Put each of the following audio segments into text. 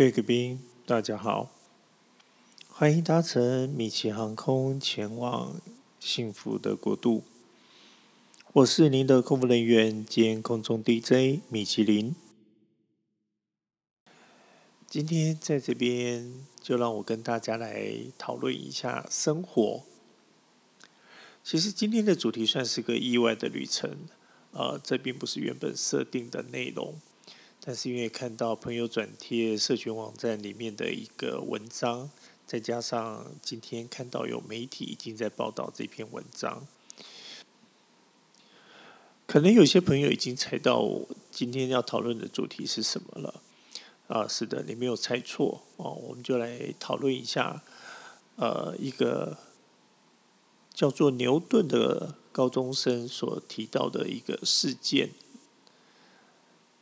各位贵宾，大家好，欢迎搭乘米奇航空前往幸福的国度。我是您的空服人员兼空中 DJ 米其林。今天在这边，就让我跟大家来讨论一下生活。其实今天的主题算是个意外的旅程，呃，这并不是原本设定的内容。但是因为看到朋友转贴社群网站里面的一个文章，再加上今天看到有媒体已经在报道这篇文章，可能有些朋友已经猜到我今天要讨论的主题是什么了。啊，是的，你没有猜错哦，我们就来讨论一下，呃，一个叫做牛顿的高中生所提到的一个事件。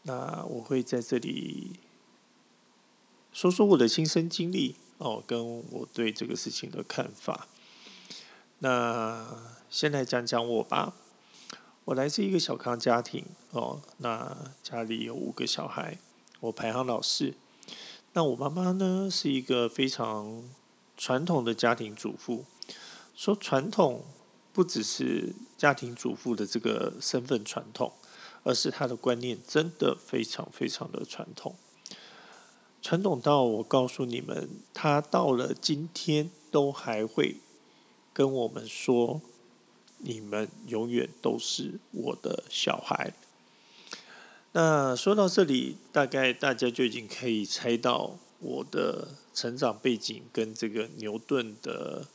那我会在这里说说我的亲身经历哦，跟我对这个事情的看法。那先来讲讲我吧。我来自一个小康家庭哦，那家里有五个小孩，我排行老四。那我妈妈呢，是一个非常传统的家庭主妇。说传统，不只是家庭主妇的这个身份传统。而是他的观念真的非常非常的传统，传统到我告诉你们，他到了今天都还会跟我们说：“你们永远都是我的小孩。”那说到这里，大概大家就已经可以猜到我的成长背景跟这个牛顿的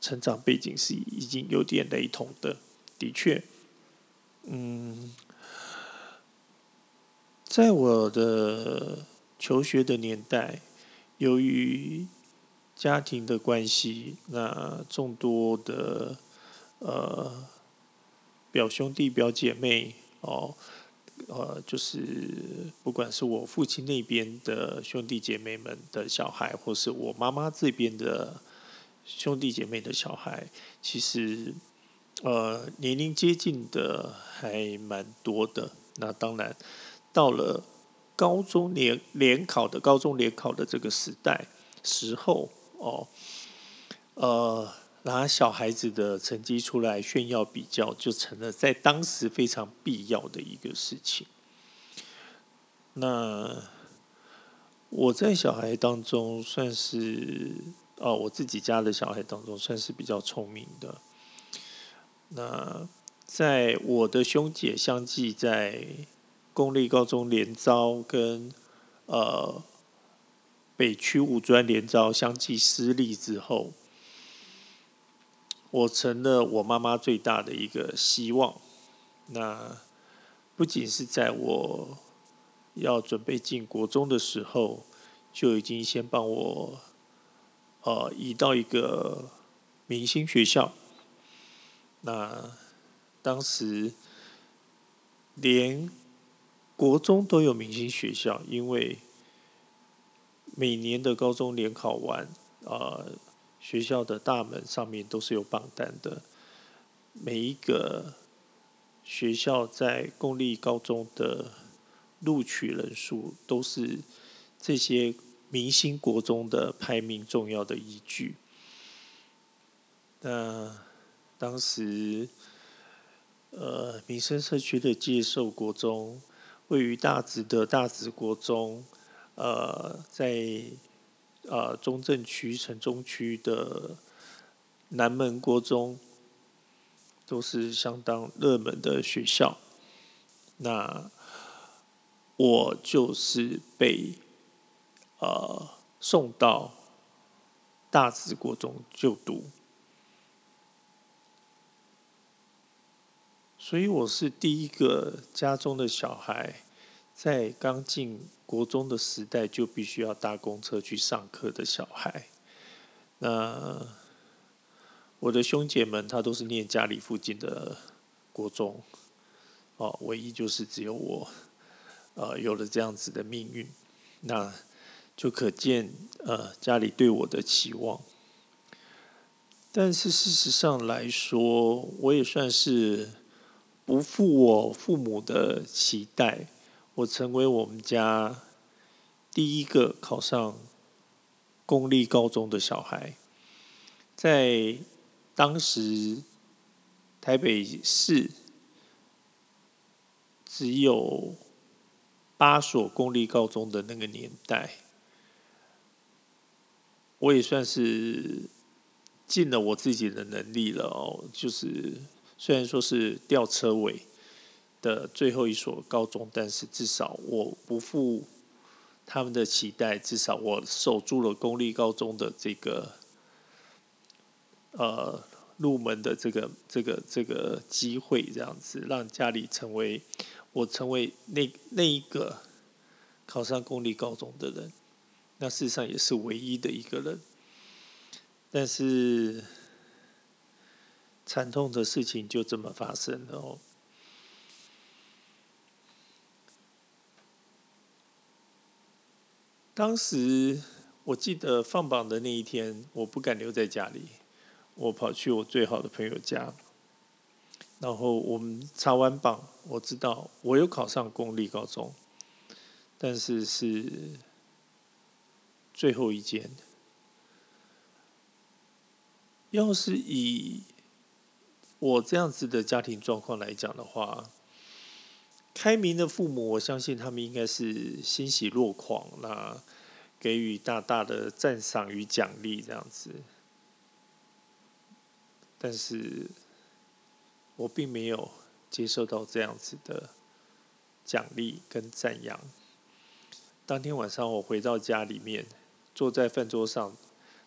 成长背景是已经有点雷同的，的确。嗯，在我的求学的年代，由于家庭的关系，那众多的呃表兄弟表姐妹哦，呃，就是不管是我父亲那边的兄弟姐妹们的小孩，或是我妈妈这边的兄弟姐妹的小孩，其实。呃，年龄接近的还蛮多的。那当然，到了高中联联考的高中联考的这个时代时候哦，呃，拿小孩子的成绩出来炫耀比较，就成了在当时非常必要的一个事情。那我在小孩当中算是哦，我自己家的小孩当中算是比较聪明的。那在我的兄姐相继在公立高中联招跟呃北区五专联招相继失利之后，我成了我妈妈最大的一个希望。那不仅是在我要准备进国中的时候，就已经先帮我呃移到一个明星学校。那当时连国中都有明星学校，因为每年的高中联考完，呃，学校的大门上面都是有榜单的。每一个学校在公立高中的录取人数，都是这些明星国中的排名重要的依据。那。当时，呃，民生社区的介寿国中，位于大直的大直国中，呃，在呃中正区城中区的南门国中，都是相当热门的学校。那我就是被呃送到大直国中就读。所以我是第一个家中的小孩，在刚进国中的时代就必须要搭公车去上课的小孩。那我的兄姐们，他都是念家里附近的国中，哦，唯一就是只有我，呃，有了这样子的命运，那就可见呃家里对我的期望。但是事实上来说，我也算是。不负我父母的期待，我成为我们家第一个考上公立高中的小孩，在当时台北市只有八所公立高中的那个年代，我也算是尽了我自己的能力了哦。就是虽然说是吊车尾的最后一所高中，但是至少我不负。他们的期待，至少我守住了公立高中的这个，呃，入门的这个这个这个机会，这样子让家里成为我成为那那一个考上公立高中的人，那事实上也是唯一的一个人。但是惨痛的事情就这么发生了哦。当时我记得放榜的那一天，我不敢留在家里，我跑去我最好的朋友家，然后我们查完榜，我知道我有考上公立高中，但是是最后一间。要是以我这样子的家庭状况来讲的话，开明的父母，我相信他们应该是欣喜若狂，那给予大大的赞赏与奖励这样子。但是我并没有接受到这样子的奖励跟赞扬。当天晚上，我回到家里面，坐在饭桌上，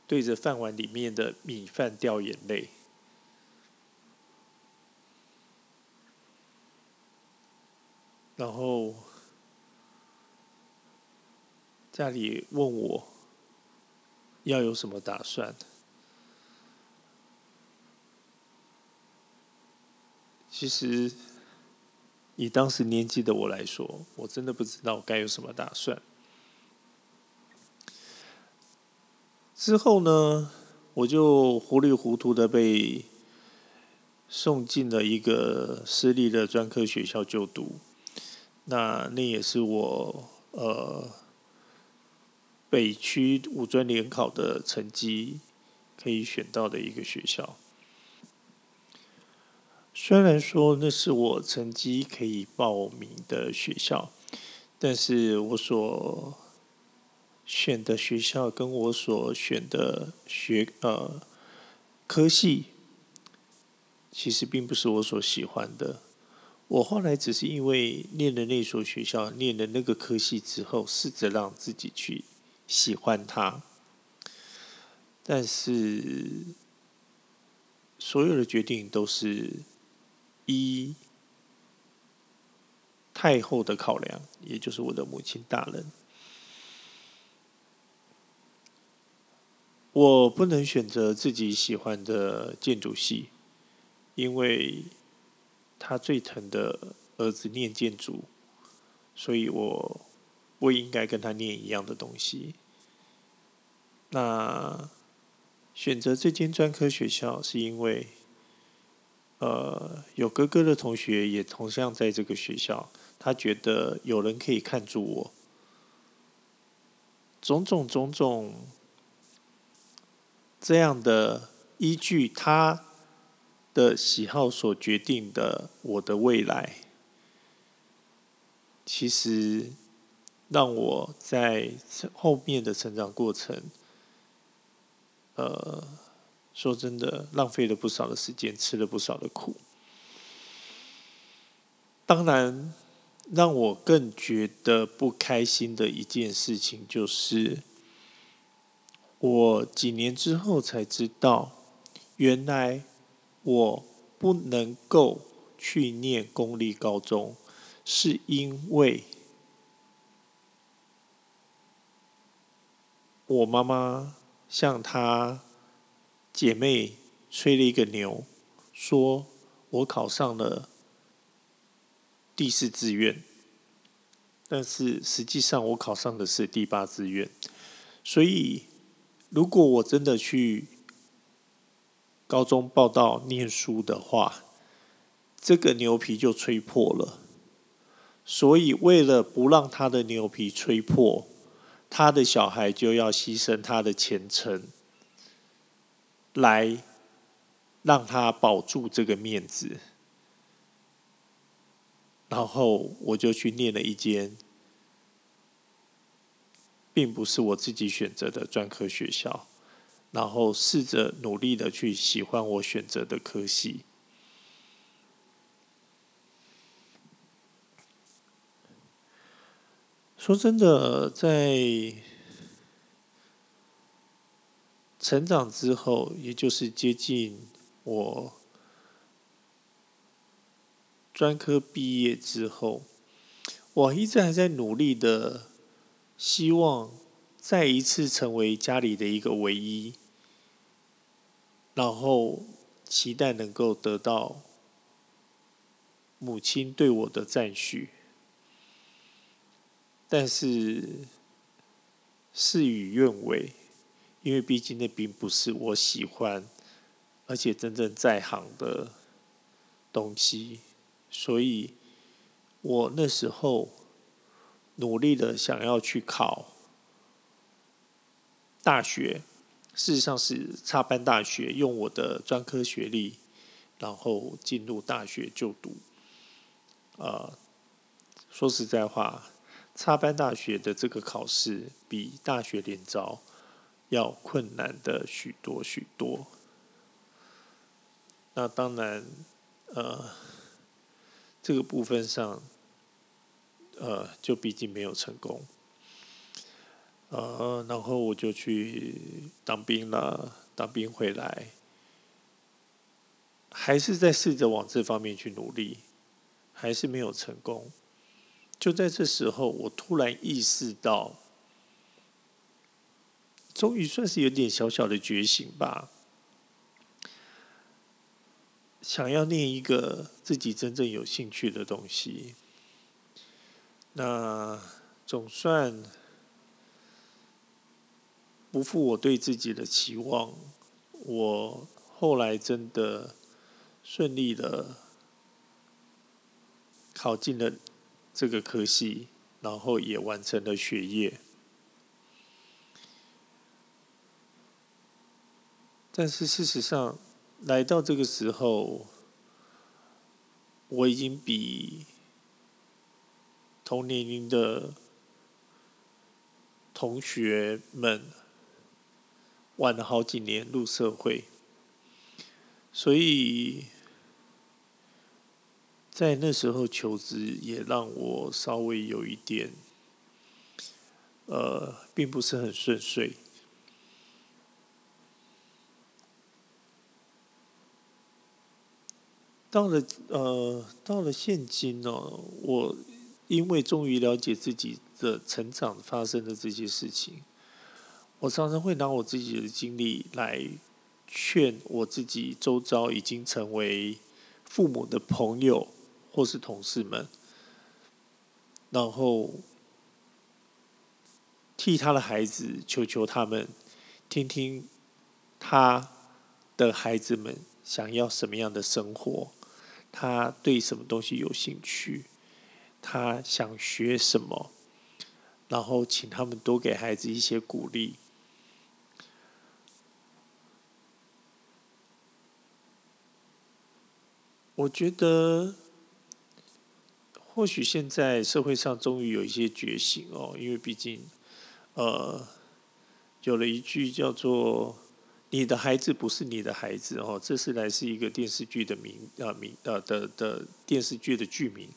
对着饭碗里面的米饭掉眼泪。然后家里问我要有什么打算。其实以当时年纪的我来说，我真的不知道该有什么打算。之后呢，我就糊里糊涂的被送进了一个私立的专科学校就读。那那也是我呃北区五专联考的成绩可以选到的一个学校。虽然说那是我成绩可以报名的学校，但是我所选的学校跟我所选的学呃科系，其实并不是我所喜欢的。我后来只是因为念了那所学校，念了那个科系之后，试着让自己去喜欢它。但是所有的决定都是一太后的考量，也就是我的母亲大人。我不能选择自己喜欢的建筑系，因为。他最疼的儿子念建筑，所以我不应该跟他念一样的东西。那选择这间专科学校，是因为，呃，有哥哥的同学也同样在这个学校，他觉得有人可以看住我，种种种种这样的依据，他。的喜好所决定的我的未来，其实让我在后面的成长过程，呃，说真的，浪费了不少的时间，吃了不少的苦。当然，让我更觉得不开心的一件事情，就是我几年之后才知道，原来。我不能够去念公立高中，是因为我妈妈向她姐妹吹了一个牛，说我考上了第四志愿，但是实际上我考上的是第八志愿，所以如果我真的去。高中报到念书的话，这个牛皮就吹破了。所以为了不让他的牛皮吹破，他的小孩就要牺牲他的前程，来让他保住这个面子。然后我就去念了一间，并不是我自己选择的专科学校，然后试着努力的去喜欢我选择的科系。说真的，在成长之后，也就是接近我专科毕业之后，我一直还在努力的，希望再一次成为家里的一个唯一，然后期待能够得到母亲对我的赞许。但是事与愿违，因为毕竟那并不是我喜欢，而且真正在行的东西，所以我那时候努力的想要去考大学，事实上是插班大学，用我的专科学历，然后进入大学就读。呃，说实在话。插班大学的这个考试比大学联招要困难的许多许多。那当然，呃，这个部分上，呃，就毕竟没有成功。呃，然后我就去当兵了，当兵回来，还是在试着往这方面去努力，还是没有成功。就在这时候，我突然意识到，终于算是有点小小的觉醒吧。想要念一个自己真正有兴趣的东西，那总算不负我对自己的期望。我后来真的顺利的考进了。这个科系，然后也完成了学业，但是事实上，来到这个时候，我已经比同年龄的同学们晚了好几年入社会，所以。在那时候求职也让我稍微有一点，呃，并不是很顺遂。到了呃，到了现今呢，我因为终于了解自己的成长发生的这些事情，我常常会拿我自己的经历来劝我自己周遭已经成为父母的朋友。或是同事们，然后替他的孩子求求他们，听听他的孩子们想要什么样的生活，他对什么东西有兴趣，他想学什么，然后请他们多给孩子一些鼓励。我觉得。或许现在社会上终于有一些觉醒哦，因为毕竟，呃，有了一句叫做“你的孩子不是你的孩子”哦，这是来自一个电视剧的名啊名啊的的电视剧的剧名，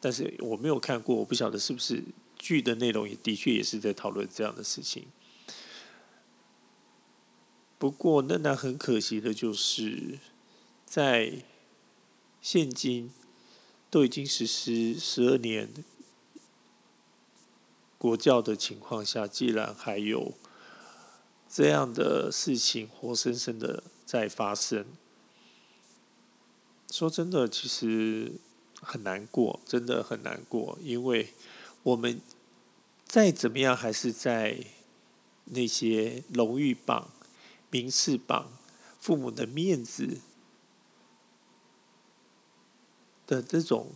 但是我没有看过，我不晓得是不是剧的内容也的确也是在讨论这样的事情。不过仍然很可惜的就是，在现今。都已经实施十二年国教的情况下，既然还有这样的事情活生生的在发生，说真的，其实很难过，真的很难过，因为我们再怎么样，还是在那些荣誉榜、名次榜、父母的面子。的这种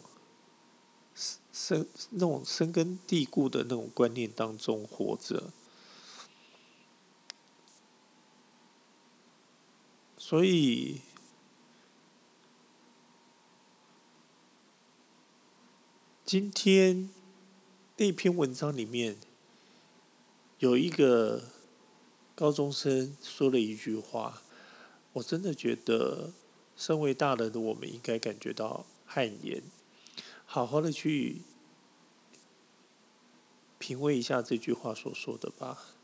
深深那种深根蒂固的那种观念当中活着。所以。今天那篇文章里面有一个高中生说了一句话，我真的觉得身为大人的我们应该感觉到。汗颜，好好的去品味一下这句话所说的吧。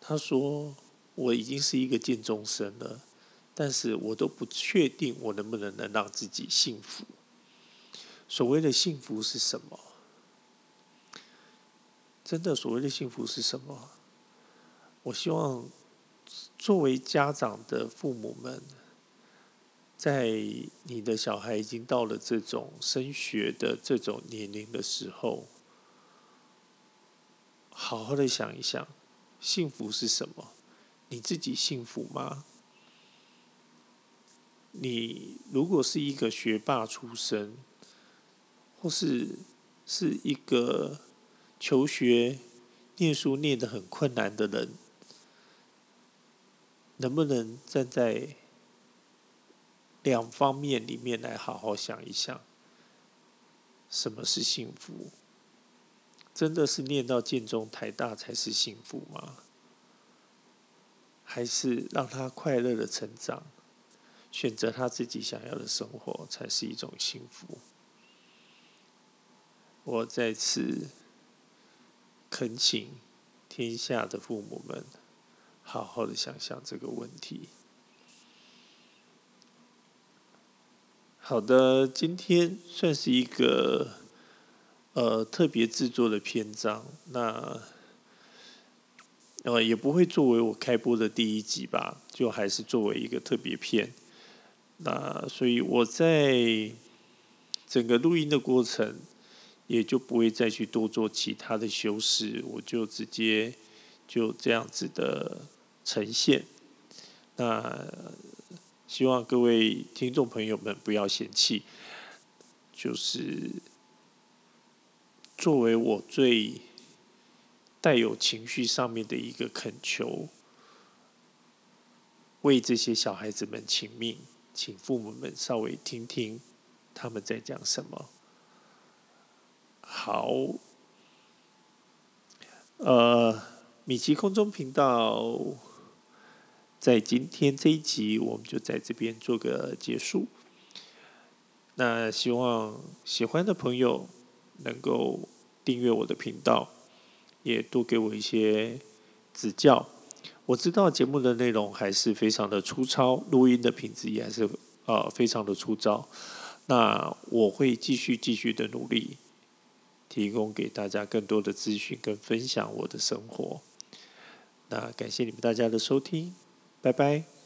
他说：“我已经是一个见中生了。”但是我都不确定我能不能能让自己幸福。所谓的幸福是什么？真的所谓的幸福是什么？我希望作为家长的父母们，在你的小孩已经到了这种升学的这种年龄的时候，好好的想一想，幸福是什么？你自己幸福吗？你如果是一个学霸出身，或是是一个求学、念书念得很困难的人，能不能站在两方面里面来好好想一想，什么是幸福？真的是念到建中、台大才是幸福吗？还是让他快乐的成长？选择他自己想要的生活，才是一种幸福。我在此恳请天下的父母们，好好的想想这个问题。好的，今天算是一个呃特别制作的篇章，那呃也不会作为我开播的第一集吧，就还是作为一个特别篇。那所以我在整个录音的过程，也就不会再去多做其他的修饰，我就直接就这样子的呈现。那希望各位听众朋友们不要嫌弃，就是作为我最带有情绪上面的一个恳求，为这些小孩子们请命。请父母们稍微听听他们在讲什么。好，呃，米奇空中频道在今天这一集，我们就在这边做个结束。那希望喜欢的朋友能够订阅我的频道，也多给我一些指教。我知道节目的内容还是非常的粗糙，录音的品质也还是呃非常的粗糙。那我会继续继续的努力，提供给大家更多的资讯跟分享我的生活。那感谢你们大家的收听，拜拜。